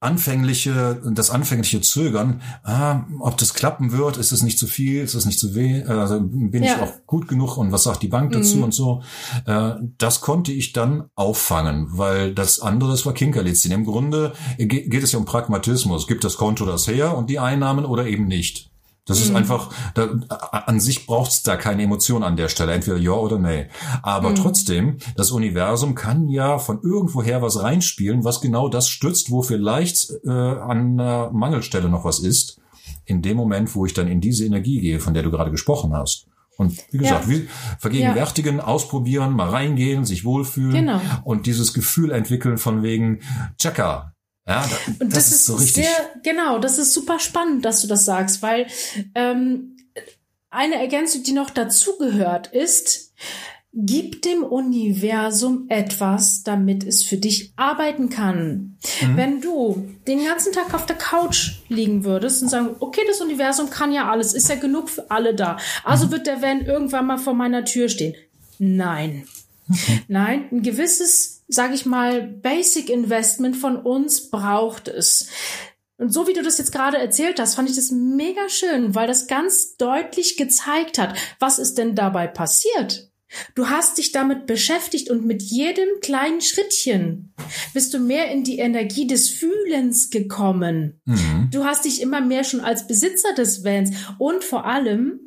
anfängliche, das anfängliche Zögern, ah, ob das klappen wird, ist es nicht zu viel, ist es nicht zu weh, also bin ja. ich auch gut genug und was sagt die Bank dazu mhm. und so. Äh, das konnte ich dann auffangen, weil das andere, das war Kinkerlitzchen. Im Grunde geht es ja um Pragmatismus. Gibt das Konto das her und die Einnahmen oder eben nicht? Das mhm. ist einfach, da, an sich braucht's da keine Emotion an der Stelle, entweder ja oder nee. Aber mhm. trotzdem, das Universum kann ja von irgendwoher was reinspielen, was genau das stützt, wo vielleicht äh, an einer Mangelstelle noch was ist. In dem Moment, wo ich dann in diese Energie gehe, von der du gerade gesprochen hast. Und wie gesagt, ja. vergegenwärtigen, ja. ausprobieren, mal reingehen, sich wohlfühlen genau. und dieses Gefühl entwickeln von wegen, Chaka, ja, da, und das, das ist, so richtig. Sehr, genau, das ist super spannend, dass du das sagst, weil ähm, eine Ergänzung, die noch dazugehört, ist, gib dem Universum etwas, damit es für dich arbeiten kann. Mhm. Wenn du den ganzen Tag auf der Couch liegen würdest und sagen, okay, das Universum kann ja alles, ist ja genug für alle da. Also mhm. wird der Van irgendwann mal vor meiner Tür stehen. Nein. Okay. Nein, ein gewisses sage ich mal, Basic Investment von uns braucht es. Und so wie du das jetzt gerade erzählt hast, fand ich das mega schön, weil das ganz deutlich gezeigt hat, was ist denn dabei passiert. Du hast dich damit beschäftigt und mit jedem kleinen Schrittchen bist du mehr in die Energie des Fühlens gekommen. Mhm. Du hast dich immer mehr schon als Besitzer des Vans und vor allem,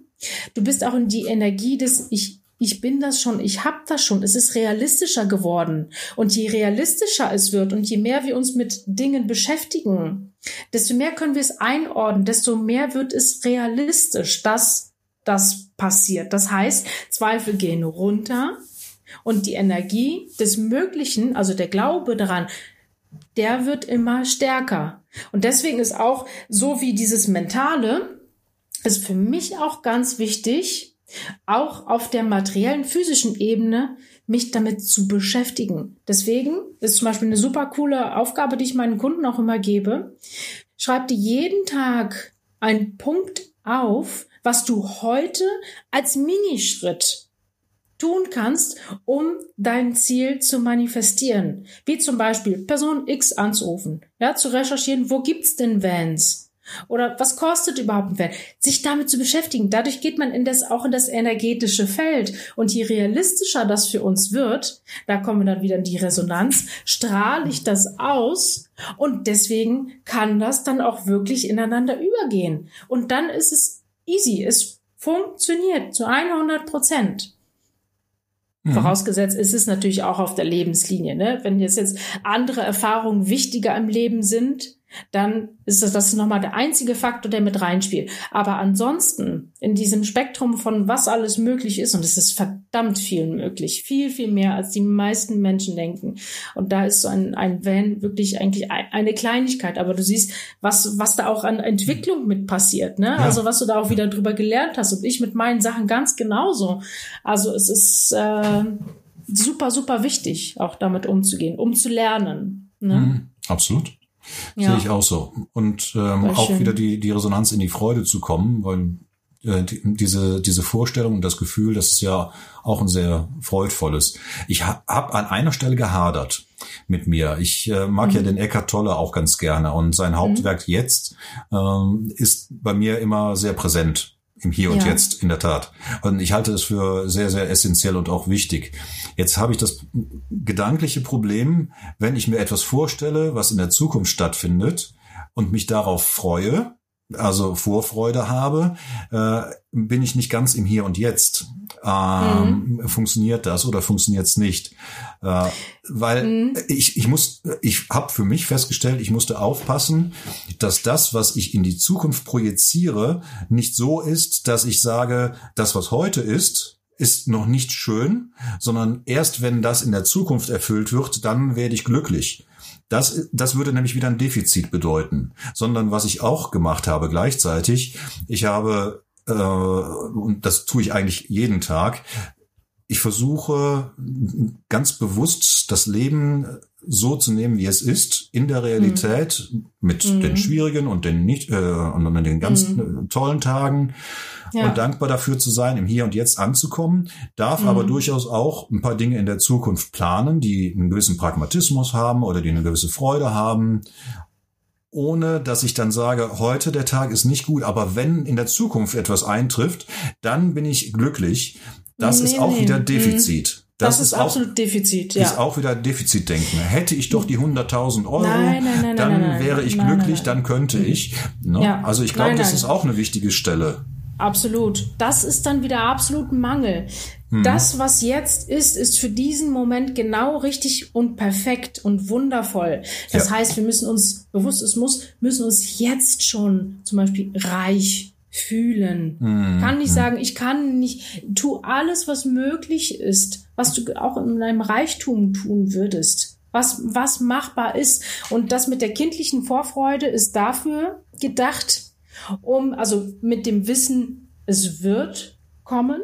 du bist auch in die Energie des Ich ich bin das schon, ich habe das schon, es ist realistischer geworden. Und je realistischer es wird und je mehr wir uns mit Dingen beschäftigen, desto mehr können wir es einordnen, desto mehr wird es realistisch, dass das passiert. Das heißt, Zweifel gehen runter und die Energie des Möglichen, also der Glaube daran, der wird immer stärker. Und deswegen ist auch so wie dieses Mentale, ist für mich auch ganz wichtig, auch auf der materiellen, physischen Ebene mich damit zu beschäftigen. Deswegen ist zum Beispiel eine super coole Aufgabe, die ich meinen Kunden auch immer gebe. Schreib dir jeden Tag einen Punkt auf, was du heute als Minischritt tun kannst, um dein Ziel zu manifestieren. Wie zum Beispiel Person X anzurufen, ja, zu recherchieren, wo gibt's denn Vans? Oder was kostet überhaupt ein Van? Sich damit zu beschäftigen. Dadurch geht man in das, auch in das energetische Feld. Und je realistischer das für uns wird, da kommen wir dann wieder in die Resonanz, strahle ich das aus und deswegen kann das dann auch wirklich ineinander übergehen. Und dann ist es easy. Es funktioniert zu 100 Prozent. Mhm. Vorausgesetzt ist es natürlich auch auf der Lebenslinie. Ne? Wenn jetzt, jetzt andere Erfahrungen wichtiger im Leben sind, dann ist das, das nochmal der einzige Faktor, der mit reinspielt. Aber ansonsten in diesem Spektrum von was alles möglich ist, und es ist verdammt viel möglich, viel, viel mehr, als die meisten Menschen denken. Und da ist so ein, ein Van wirklich eigentlich eine Kleinigkeit. Aber du siehst, was, was da auch an Entwicklung mit passiert, ne? Ja. Also was du da auch wieder drüber gelernt hast. Und ich mit meinen Sachen ganz genauso. Also es ist äh, super, super wichtig, auch damit umzugehen, um zu lernen. Ne? Mhm, absolut. Ja. Sehe ich auch so. Und ähm, auch schön. wieder die, die Resonanz in die Freude zu kommen, weil äh, die, diese, diese Vorstellung und das Gefühl, das ist ja auch ein sehr freudvolles. Ich ha, habe an einer Stelle gehadert mit mir. Ich äh, mag mhm. ja den Eckart Tolle auch ganz gerne und sein Hauptwerk mhm. jetzt ähm, ist bei mir immer sehr präsent im Hier und ja. Jetzt, in der Tat. Und ich halte es für sehr, sehr essentiell und auch wichtig. Jetzt habe ich das gedankliche Problem, wenn ich mir etwas vorstelle, was in der Zukunft stattfindet und mich darauf freue, also Vorfreude habe, äh, bin ich nicht ganz im Hier und Jetzt. Ähm, mhm. Funktioniert das oder funktioniert es nicht? Äh, weil mhm. ich, ich muss, ich habe für mich festgestellt, ich musste aufpassen, dass das, was ich in die Zukunft projiziere, nicht so ist, dass ich sage, das, was heute ist, ist noch nicht schön, sondern erst wenn das in der Zukunft erfüllt wird, dann werde ich glücklich. Das, das würde nämlich wieder ein Defizit bedeuten. Sondern was ich auch gemacht habe gleichzeitig, ich habe, äh, und das tue ich eigentlich jeden Tag, ich versuche ganz bewusst das Leben so zu nehmen, wie es ist, in der Realität, mhm. mit mhm. den schwierigen und den nicht äh, und den ganz mhm. tollen Tagen ja. und dankbar dafür zu sein, im Hier und Jetzt anzukommen, darf aber mhm. durchaus auch ein paar Dinge in der Zukunft planen, die einen gewissen Pragmatismus haben oder die eine gewisse Freude haben ohne dass ich dann sage, heute der Tag ist nicht gut, aber wenn in der Zukunft etwas eintrifft, dann bin ich glücklich. Das nee, ist auch nee. wieder Defizit. Das, das ist, ist, absolut auch, Defizit, ja. Ist auch wieder Defizitdenken. Hätte ich doch die 100.000 Euro, nein, nein, nein, dann wäre ich glücklich, dann könnte ich. Ne? Ja. Also ich glaube, das ist auch eine wichtige Stelle. Absolut. Das ist dann wieder absolut Mangel. Mhm. Das, was jetzt ist, ist für diesen Moment genau richtig und perfekt und wundervoll. Das ja. heißt, wir müssen uns bewusst, es muss, müssen uns jetzt schon zum Beispiel reich fühlen. Mhm. Kann nicht sagen, ich kann nicht, tu alles, was möglich ist, was du auch in deinem Reichtum tun würdest. Was, was machbar ist. Und das mit der kindlichen Vorfreude ist dafür gedacht, um, also mit dem Wissen, es wird kommen,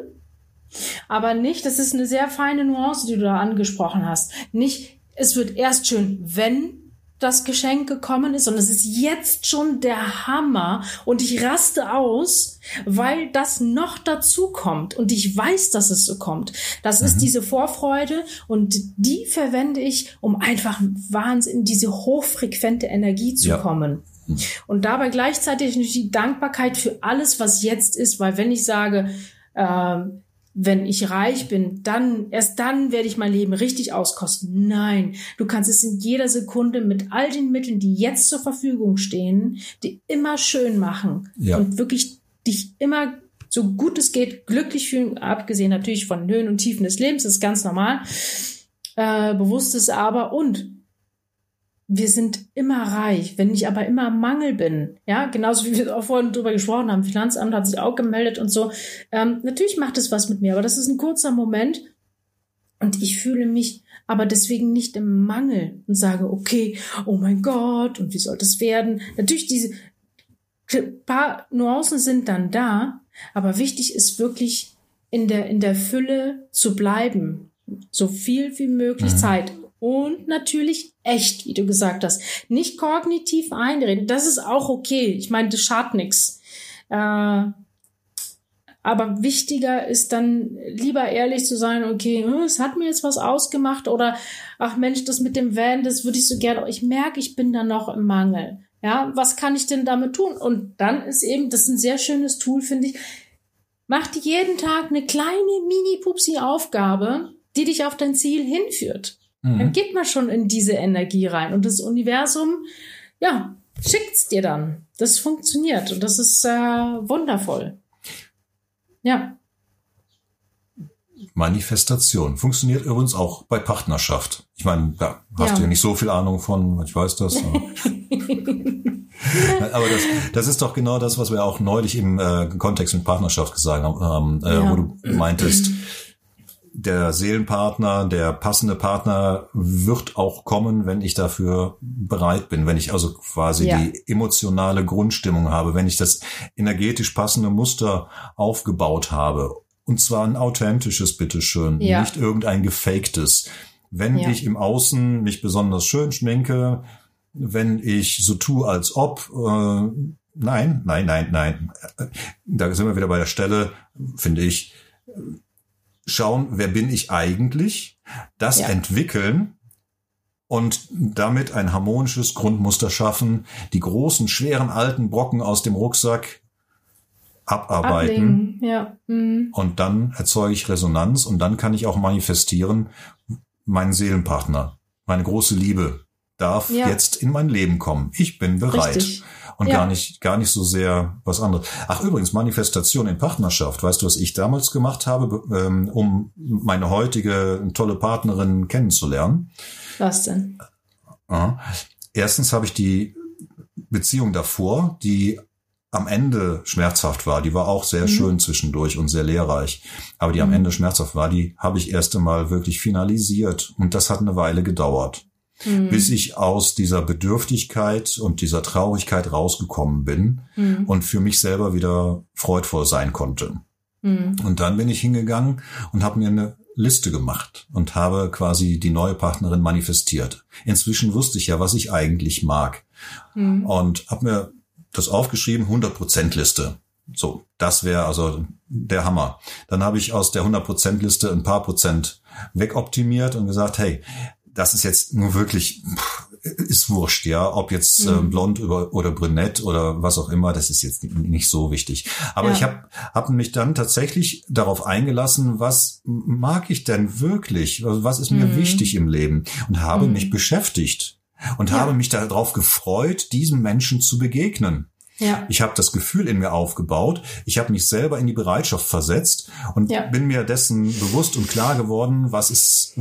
aber nicht, das ist eine sehr feine Nuance, die du da angesprochen hast. Nicht, es wird erst schön, wenn das Geschenk gekommen ist, sondern es ist jetzt schon der Hammer und ich raste aus, weil das noch dazu kommt und ich weiß, dass es so kommt. Das mhm. ist diese Vorfreude und die verwende ich, um einfach Wahnsinn in diese hochfrequente Energie zu ja. kommen. Mhm. Und dabei gleichzeitig die Dankbarkeit für alles, was jetzt ist, weil wenn ich sage, äh, wenn ich reich bin, dann, erst dann werde ich mein Leben richtig auskosten. Nein, du kannst es in jeder Sekunde mit all den Mitteln, die jetzt zur Verfügung stehen, die immer schön machen ja. und wirklich dich immer so gut es geht glücklich fühlen, abgesehen natürlich von Höhen und Tiefen des Lebens, das ist ganz normal. Äh, bewusstes aber und wir sind immer reich, wenn ich aber immer im Mangel bin, ja, genauso wie wir auch vorhin drüber gesprochen haben, Finanzamt hat sich auch gemeldet und so. Ähm, natürlich macht es was mit mir, aber das ist ein kurzer Moment und ich fühle mich aber deswegen nicht im Mangel und sage, okay, oh mein Gott, und wie soll das werden? Natürlich diese paar Nuancen sind dann da, aber wichtig ist wirklich in der, in der Fülle zu bleiben. So viel wie möglich mhm. Zeit und natürlich echt, wie du gesagt hast. Nicht kognitiv einreden. Das ist auch okay. Ich meine, das schadet nichts. Äh, Aber wichtiger ist dann lieber ehrlich zu sein, okay, hm, es hat mir jetzt was ausgemacht oder ach Mensch, das mit dem Van, das würde ich so gerne, ich merke, ich bin da noch im Mangel. Ja, was kann ich denn damit tun? Und dann ist eben, das ist ein sehr schönes Tool, finde ich. Mach dir jeden Tag eine kleine Mini-Pupsi-Aufgabe, die dich auf dein Ziel hinführt. Mhm. Dann geht man schon in diese Energie rein. Und das Universum, ja, schickt's dir dann. Das funktioniert. Und das ist äh, wundervoll. Ja. Manifestation. Funktioniert übrigens auch bei Partnerschaft. Ich meine, da hast ja. du ja nicht so viel Ahnung von, ich weiß das. Aber das, das ist doch genau das, was wir auch neulich im äh, Kontext mit Partnerschaft gesagt haben, ähm, äh, ja. wo du meintest, der Seelenpartner, der passende Partner wird auch kommen, wenn ich dafür bereit bin, wenn ich also quasi ja. die emotionale Grundstimmung habe, wenn ich das energetisch passende Muster aufgebaut habe. Und zwar ein authentisches, bitteschön, ja. nicht irgendein gefaktes. Wenn ja. ich im Außen mich besonders schön schminke, wenn ich so tue, als ob, äh, nein, nein, nein, nein. Da sind wir wieder bei der Stelle, finde ich, schauen, wer bin ich eigentlich, das ja. entwickeln und damit ein harmonisches Grundmuster schaffen, die großen, schweren, alten Brocken aus dem Rucksack abarbeiten. Ja. Mhm. Und dann erzeuge ich Resonanz und dann kann ich auch manifestieren, meinen Seelenpartner, meine große Liebe darf ja. jetzt in mein Leben kommen. Ich bin bereit. Richtig und ja. gar nicht, gar nicht so sehr was anderes. Ach, übrigens, Manifestation in Partnerschaft. Weißt du, was ich damals gemacht habe, ähm, um meine heutige tolle Partnerin kennenzulernen? Was denn? Erstens habe ich die Beziehung davor, die am Ende schmerzhaft war, die war auch sehr mhm. schön zwischendurch und sehr lehrreich, aber die mhm. am Ende schmerzhaft war, die habe ich erst einmal wirklich finalisiert und das hat eine Weile gedauert mhm. bis ich aus dieser Bedürftigkeit und dieser Traurigkeit rausgekommen bin mhm. und für mich selber wieder freudvoll sein konnte. Mhm. Und dann bin ich hingegangen und habe mir eine Liste gemacht und habe quasi die neue Partnerin manifestiert. Inzwischen wusste ich ja, was ich eigentlich mag mhm. und habe mir das aufgeschrieben, 100% Liste. So, das wäre also der Hammer. Dann habe ich aus der 100% Liste ein paar Prozent wegoptimiert und gesagt, hey, das ist jetzt nur wirklich, ist wurscht, ja, ob jetzt äh, mhm. blond oder, oder brünett oder was auch immer, das ist jetzt nicht so wichtig. Aber ja. ich habe hab mich dann tatsächlich darauf eingelassen, was mag ich denn wirklich, also was ist mir mhm. wichtig im Leben und habe mhm. mich beschäftigt und ja. habe mich darauf gefreut, diesem Menschen zu begegnen. Ja. Ich habe das Gefühl in mir aufgebaut, ich habe mich selber in die Bereitschaft versetzt und ja. bin mir dessen bewusst und klar geworden, was ist,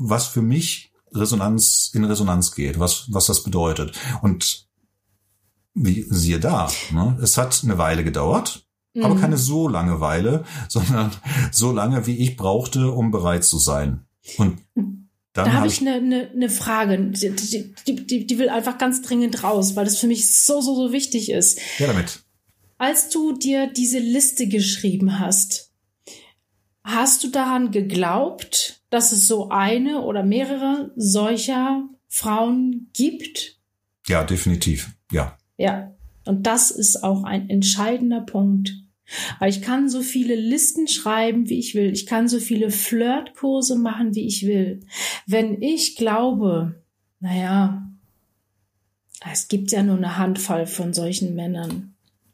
was für mich Resonanz in Resonanz geht, was, was das bedeutet. Und wie siehe da, ne? es hat eine Weile gedauert, mhm. aber keine so lange Weile, sondern so lange, wie ich brauchte, um bereit zu sein. Und dann da habe ich eine, eine, eine Frage, die, die, die, die will einfach ganz dringend raus, weil das für mich so, so, so wichtig ist. Ja, damit. Als du dir diese Liste geschrieben hast, hast du daran geglaubt, dass es so eine oder mehrere solcher Frauen gibt? Ja, definitiv. Ja. Ja. Und das ist auch ein entscheidender Punkt. Weil ich kann so viele Listen schreiben, wie ich will. Ich kann so viele Flirtkurse machen, wie ich will. Wenn ich glaube, naja, es gibt ja nur eine Handvoll von solchen Männern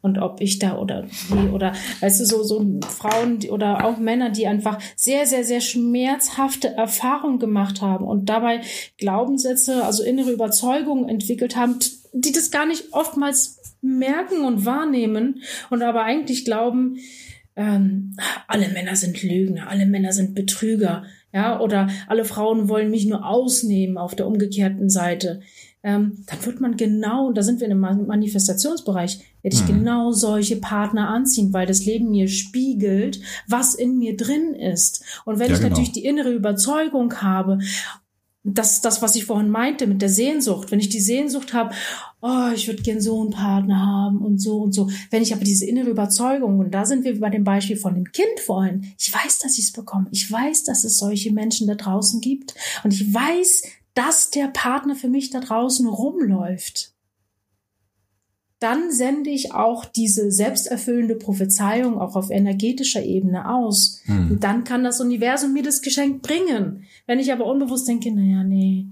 und ob ich da oder wie oder weißt du so so Frauen oder auch Männer, die einfach sehr sehr sehr schmerzhafte Erfahrungen gemacht haben und dabei Glaubenssätze, also innere Überzeugungen entwickelt haben, die das gar nicht oftmals merken und wahrnehmen und aber eigentlich glauben, ähm, alle Männer sind Lügner, alle Männer sind Betrüger, ja, oder alle Frauen wollen mich nur ausnehmen auf der umgekehrten Seite ähm, dann wird man genau, da sind wir in einem Manifestationsbereich, werde ich mhm. genau solche Partner anziehen, weil das Leben mir spiegelt, was in mir drin ist. Und wenn ja, ich genau. natürlich die innere Überzeugung habe, das ist das, was ich vorhin meinte mit der Sehnsucht. Wenn ich die Sehnsucht habe, oh, ich würde gern so einen Partner haben und so und so. Wenn ich aber diese innere Überzeugung, und da sind wir bei dem Beispiel von dem Kind vorhin, ich weiß, dass ich es bekomme. Ich weiß, dass es solche Menschen da draußen gibt. Und ich weiß, dass der Partner für mich da draußen rumläuft. dann sende ich auch diese selbsterfüllende Prophezeiung auch auf energetischer Ebene aus. Hm. Und dann kann das Universum mir das Geschenk bringen. Wenn ich aber unbewusst denke, naja, nee,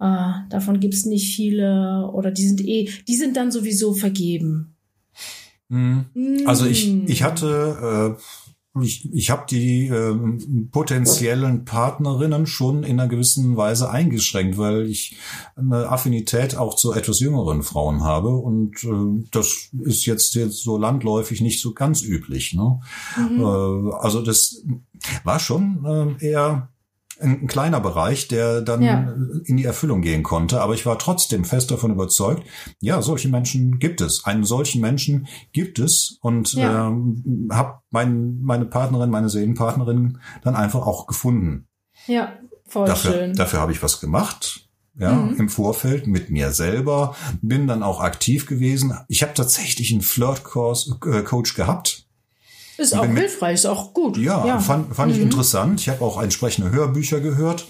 äh, davon gibt's nicht viele oder die sind eh, die sind dann sowieso vergeben. Hm. Also ich, hm. ich hatte äh, ich, ich habe die äh, potenziellen Partnerinnen schon in einer gewissen Weise eingeschränkt, weil ich eine Affinität auch zu etwas jüngeren Frauen habe und äh, das ist jetzt jetzt so landläufig nicht so ganz üblich. Ne? Mhm. Äh, also das war schon äh, eher ein, kleiner Bereich, der dann ja. in die Erfüllung gehen konnte. Aber ich war trotzdem fest davon überzeugt, ja, solche Menschen gibt es. Einen solchen Menschen gibt es und ja. ähm, habe mein, meine Partnerin, meine Seelenpartnerin dann einfach auch gefunden. Ja, voll dafür, schön. Dafür habe ich was gemacht ja, mhm. im Vorfeld mit mir selber, bin dann auch aktiv gewesen. Ich habe tatsächlich einen Flirt-Coach gehabt. Ist auch hilfreich, ist auch gut. Ja, ja. fand, fand mhm. ich interessant. Ich habe auch entsprechende Hörbücher gehört,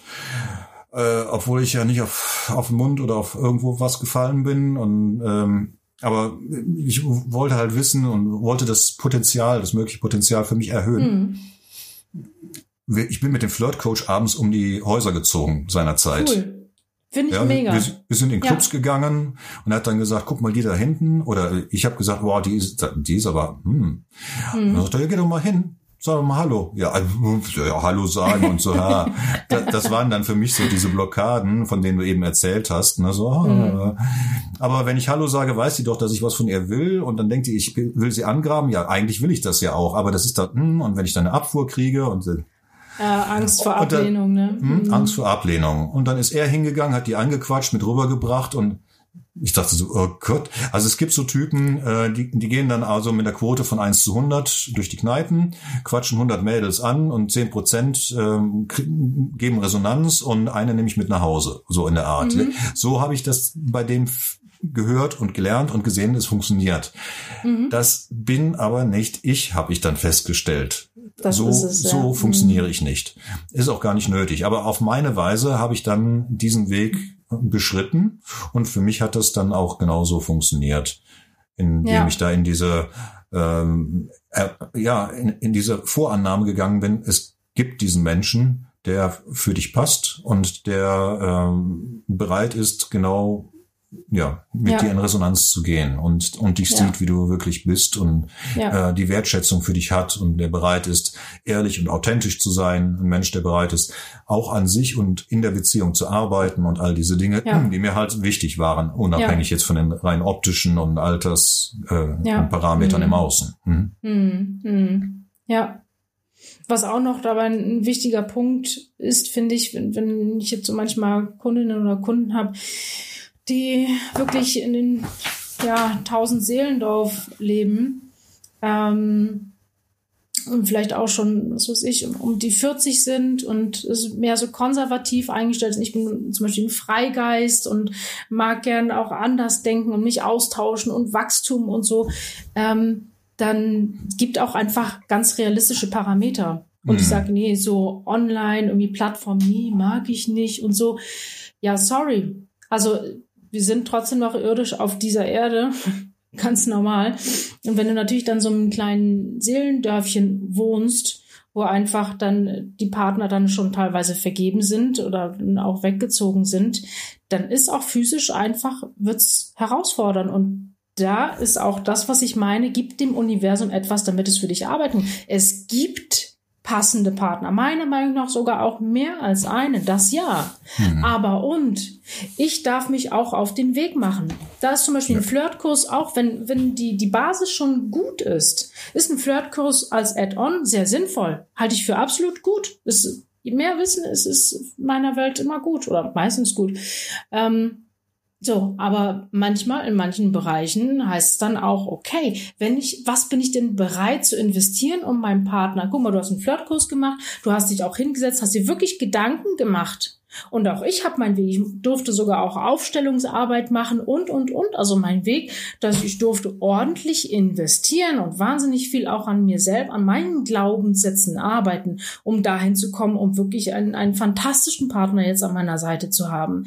äh, obwohl ich ja nicht auf, auf den Mund oder auf irgendwo was gefallen bin. Und ähm, aber ich wollte halt wissen und wollte das Potenzial, das mögliche Potenzial für mich erhöhen. Mhm. Ich bin mit dem Flirt-Coach abends um die Häuser gezogen seinerzeit. Cool. Finde ich ja, mega. Wir, wir, sind in Clubs ja. gegangen und er hat dann gesagt, guck mal die da hinten. Oder ich habe gesagt, wow, die ist, die ist aber, hm. hm. Und dann sagt er, ja, geh doch mal hin. Sag doch mal Hallo. Ja, ja Hallo sagen und so. Ja. Das, das waren dann für mich so diese Blockaden, von denen du eben erzählt hast. Ne? So, mhm. Aber wenn ich Hallo sage, weiß sie doch, dass ich was von ihr will. Und dann denkt sie, ich will sie angraben. Ja, eigentlich will ich das ja auch. Aber das ist da, hm, und wenn ich dann eine Abfuhr kriege und äh, Angst vor Ablehnung, dann, ne? Mh, mhm. Angst vor Ablehnung. Und dann ist er hingegangen, hat die angequatscht, mit rübergebracht und ich dachte so, oh Gott. Also es gibt so Typen, äh, die, die gehen dann also mit der Quote von 1 zu 100 durch die Kneipen, quatschen 100 Mädels an und 10 Prozent ähm, geben Resonanz und eine nehme ich mit nach Hause. So in der Art. Mhm. So habe ich das bei dem gehört und gelernt und gesehen, es funktioniert. Mhm. Das bin aber nicht ich, habe ich dann festgestellt. Das so es, ja. so funktioniere mhm. ich nicht. Ist auch gar nicht nötig. Aber auf meine Weise habe ich dann diesen Weg beschritten und für mich hat das dann auch genauso funktioniert, indem ja. ich da in diese ähm, äh, ja in, in diese Vorannahme gegangen bin. Es gibt diesen Menschen, der für dich passt und der ähm, bereit ist, genau ja, mit ja. dir in Resonanz zu gehen und, und dich ja. sieht, wie du wirklich bist und ja. äh, die Wertschätzung für dich hat und der bereit ist, ehrlich und authentisch zu sein, ein Mensch, der bereit ist, auch an sich und in der Beziehung zu arbeiten und all diese Dinge, die mir halt wichtig waren, unabhängig jetzt von den rein optischen und Alters äh, Parametern mhm. im Außen. Mhm. Mhm. mhm. Ja. Was auch noch dabei ein wichtiger Punkt ist, finde ich, wenn, wenn ich jetzt so manchmal Kundinnen oder Kunden habe, die wirklich in den ja, tausend Seelendorf leben ähm, und vielleicht auch schon, was weiß ich, um die 40 sind und mehr so konservativ eingestellt sind. Ich bin zum Beispiel ein Freigeist und mag gern auch anders denken und mich austauschen und Wachstum und so. Ähm, dann gibt auch einfach ganz realistische Parameter. Und mhm. ich sage, nee, so online, irgendwie Plattform, nee, mag ich nicht und so. Ja, sorry. Also wir sind trotzdem noch irdisch auf dieser Erde, ganz normal. Und wenn du natürlich dann so einem kleinen Seelendörfchen wohnst, wo einfach dann die Partner dann schon teilweise vergeben sind oder auch weggezogen sind, dann ist auch physisch einfach, wird's herausfordern. Und da ist auch das, was ich meine, gibt dem Universum etwas, damit es für dich arbeiten. Es gibt passende Partner. Meiner Meinung nach sogar auch mehr als eine, das ja. Mhm. Aber und ich darf mich auch auf den Weg machen. Da ist zum Beispiel ja. ein Flirtkurs, auch wenn, wenn die, die Basis schon gut ist, ist ein Flirtkurs als Add-on sehr sinnvoll. Halte ich für absolut gut. Ist, je mehr Wissen ist, ist meiner Welt immer gut oder meistens gut. Ähm, so, aber manchmal in manchen Bereichen heißt es dann auch, okay, wenn ich, was bin ich denn bereit zu investieren, um meinem Partner, guck mal, du hast einen Flirtkurs gemacht, du hast dich auch hingesetzt, hast dir wirklich Gedanken gemacht. Und auch ich habe meinen Weg. Ich durfte sogar auch Aufstellungsarbeit machen und, und, und. Also mein Weg, dass ich durfte ordentlich investieren und wahnsinnig viel auch an mir selbst, an meinen Glaubenssätzen arbeiten, um dahin zu kommen, um wirklich einen, einen fantastischen Partner jetzt an meiner Seite zu haben.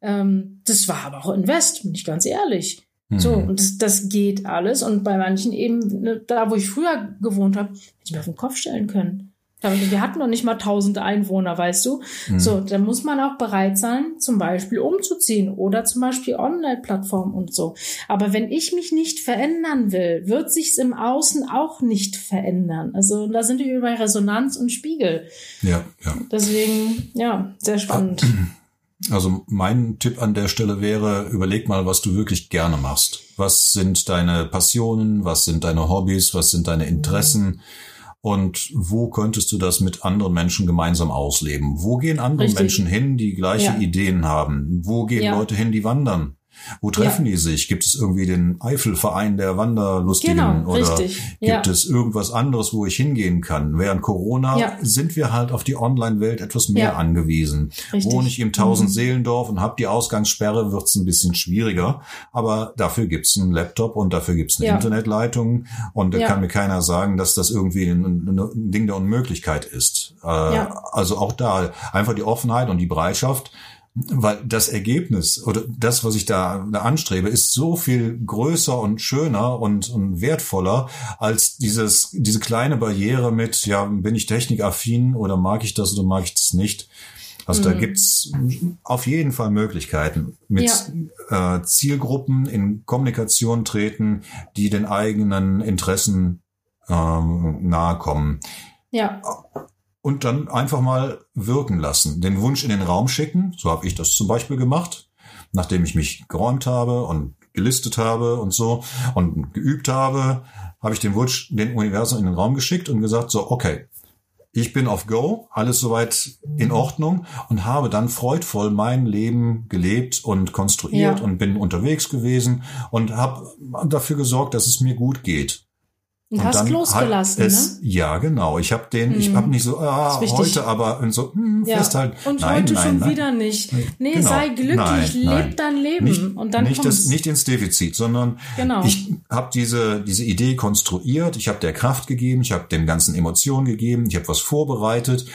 Ähm, das war aber auch Invest, bin ich ganz ehrlich. So, und das, das geht alles. Und bei manchen eben, ne, da wo ich früher gewohnt habe, hätte ich mir auf den Kopf stellen können. Wir hatten noch nicht mal tausend Einwohner, weißt du? Mhm. So, da muss man auch bereit sein, zum Beispiel umzuziehen oder zum Beispiel Online-Plattformen und so. Aber wenn ich mich nicht verändern will, wird sich's im Außen auch nicht verändern. Also da sind wir bei Resonanz und Spiegel. Ja, ja. Deswegen, ja, sehr spannend. Also mein Tipp an der Stelle wäre, überleg mal, was du wirklich gerne machst. Was sind deine Passionen? Was sind deine Hobbys? Was sind deine Interessen? Mhm und wo könntest du das mit anderen Menschen gemeinsam ausleben? Wo gehen andere Richtig. Menschen hin, die gleiche ja. Ideen haben? Wo gehen ja. Leute hin, die wandern? Wo treffen ja. die sich? Gibt es irgendwie den Eifelverein der Wanderlustigen genau, oder richtig. gibt es irgendwas anderes, wo ich hingehen kann? Während Corona ja. sind wir halt auf die Online-Welt etwas mehr ja. angewiesen. Richtig. Wohne ich im Tausend-Seelendorf und habe die Ausgangssperre, wird es ein bisschen schwieriger. Aber dafür gibt's einen Laptop und dafür gibt's eine Internetleitung und da kann mir keiner sagen, dass das irgendwie ein, ein Ding der Unmöglichkeit ist. Äh, also auch da einfach die Offenheit und die Bereitschaft, weil das Ergebnis oder das, was ich da, da anstrebe, ist so viel größer und schöner und, und wertvoller als dieses, diese kleine Barriere mit, ja, bin ich technikaffin oder mag ich das oder mag ich das nicht? Also mhm. da gibt's auf jeden Fall Möglichkeiten, mit ja. äh, Zielgruppen in Kommunikation treten, die den eigenen Interessen ähm, nahe kommen. Ja und dann einfach mal wirken lassen. Den Wunsch in den Raum schicken, so habe ich das zum Beispiel gemacht, nachdem ich mich geräumt habe und gelistet habe und so und geübt habe, habe ich den Wunsch, den Universum in den Raum geschickt und gesagt, so, okay, ich bin auf Go, alles soweit in Ordnung und habe dann freudvoll mein Leben gelebt und konstruiert ja. und bin unterwegs gewesen und habe dafür gesorgt, dass es mir gut geht. Und, und hast losgelassen, es, ne? Ja, genau. Ich habe den, hm. ich habe nicht so, ah, heute aber und so hm, ja. festhalten. Und nein, heute nein, schon nein. wieder nicht. Nee, genau. sei glücklich, nein, leb dein Leben nicht, und dann nicht das, nicht ins Defizit, sondern genau. ich habe diese diese Idee konstruiert. Ich habe der Kraft gegeben, ich habe dem ganzen Emotionen gegeben, ich habe was vorbereitet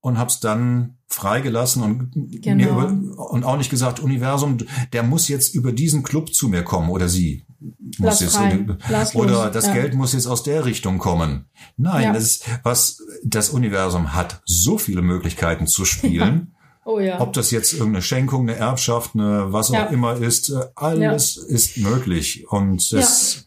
und habe es dann freigelassen und genau. über, und auch nicht gesagt Universum, der muss jetzt über diesen Club zu mir kommen oder sie muss jetzt oder das ja. Geld muss jetzt aus der Richtung kommen. Nein, ja. das ist, was das Universum hat so viele Möglichkeiten zu spielen. Oh ja. Ob das jetzt irgendeine Schenkung, eine Erbschaft, eine was auch immer ist, äh, alles ist möglich. Und das,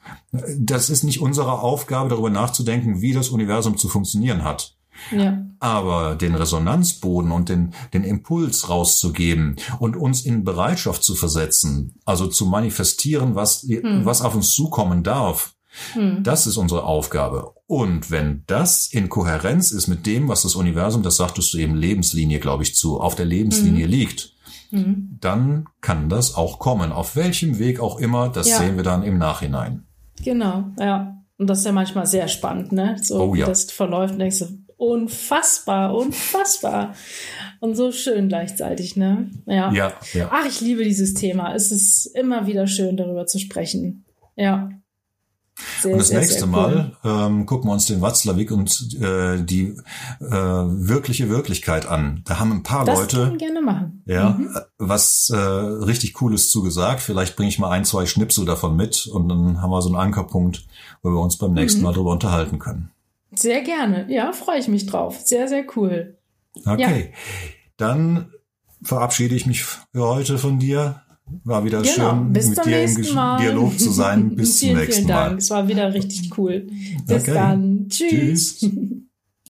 das ist nicht unsere Aufgabe, darüber nachzudenken, wie das Universum zu funktionieren hat. Ja. Aber den Resonanzboden und den, den Impuls rauszugeben und uns in Bereitschaft zu versetzen, also zu manifestieren, was, hm. was auf uns zukommen darf, hm. das ist unsere Aufgabe. Und wenn das in Kohärenz ist mit dem, was das Universum, das sagtest du eben Lebenslinie, glaube ich, zu, auf der Lebenslinie hm. liegt, hm. dann kann das auch kommen. Auf welchem Weg auch immer, das ja. sehen wir dann im Nachhinein. Genau, ja. Und das ist ja manchmal sehr spannend, ne? So, oh, ja. das verläuft denkst du, unfassbar, unfassbar. Und so schön gleichzeitig, ne? Ja. ja. Ja, Ach, ich liebe dieses Thema. Es ist immer wieder schön, darüber zu sprechen. Ja. Sehr, und das sehr, nächste sehr cool. Mal ähm, gucken wir uns den Watzlawick und äh, die äh, wirkliche Wirklichkeit an. Da haben ein paar das Leute können gerne machen. ja mhm. was äh, richtig Cooles zugesagt. Vielleicht bringe ich mal ein, zwei Schnipsel davon mit und dann haben wir so einen Ankerpunkt, wo wir uns beim nächsten mhm. Mal drüber unterhalten können. Sehr gerne. Ja, freue ich mich drauf. Sehr, sehr cool. Okay. Ja. Dann verabschiede ich mich für heute von dir. War wieder genau. schön, Bis mit dir im Mal. Dialog zu sein. Bis vielen, zum nächsten vielen Mal. Dank. Es war wieder richtig cool. Bis okay. dann. Tschüss. Tschüss.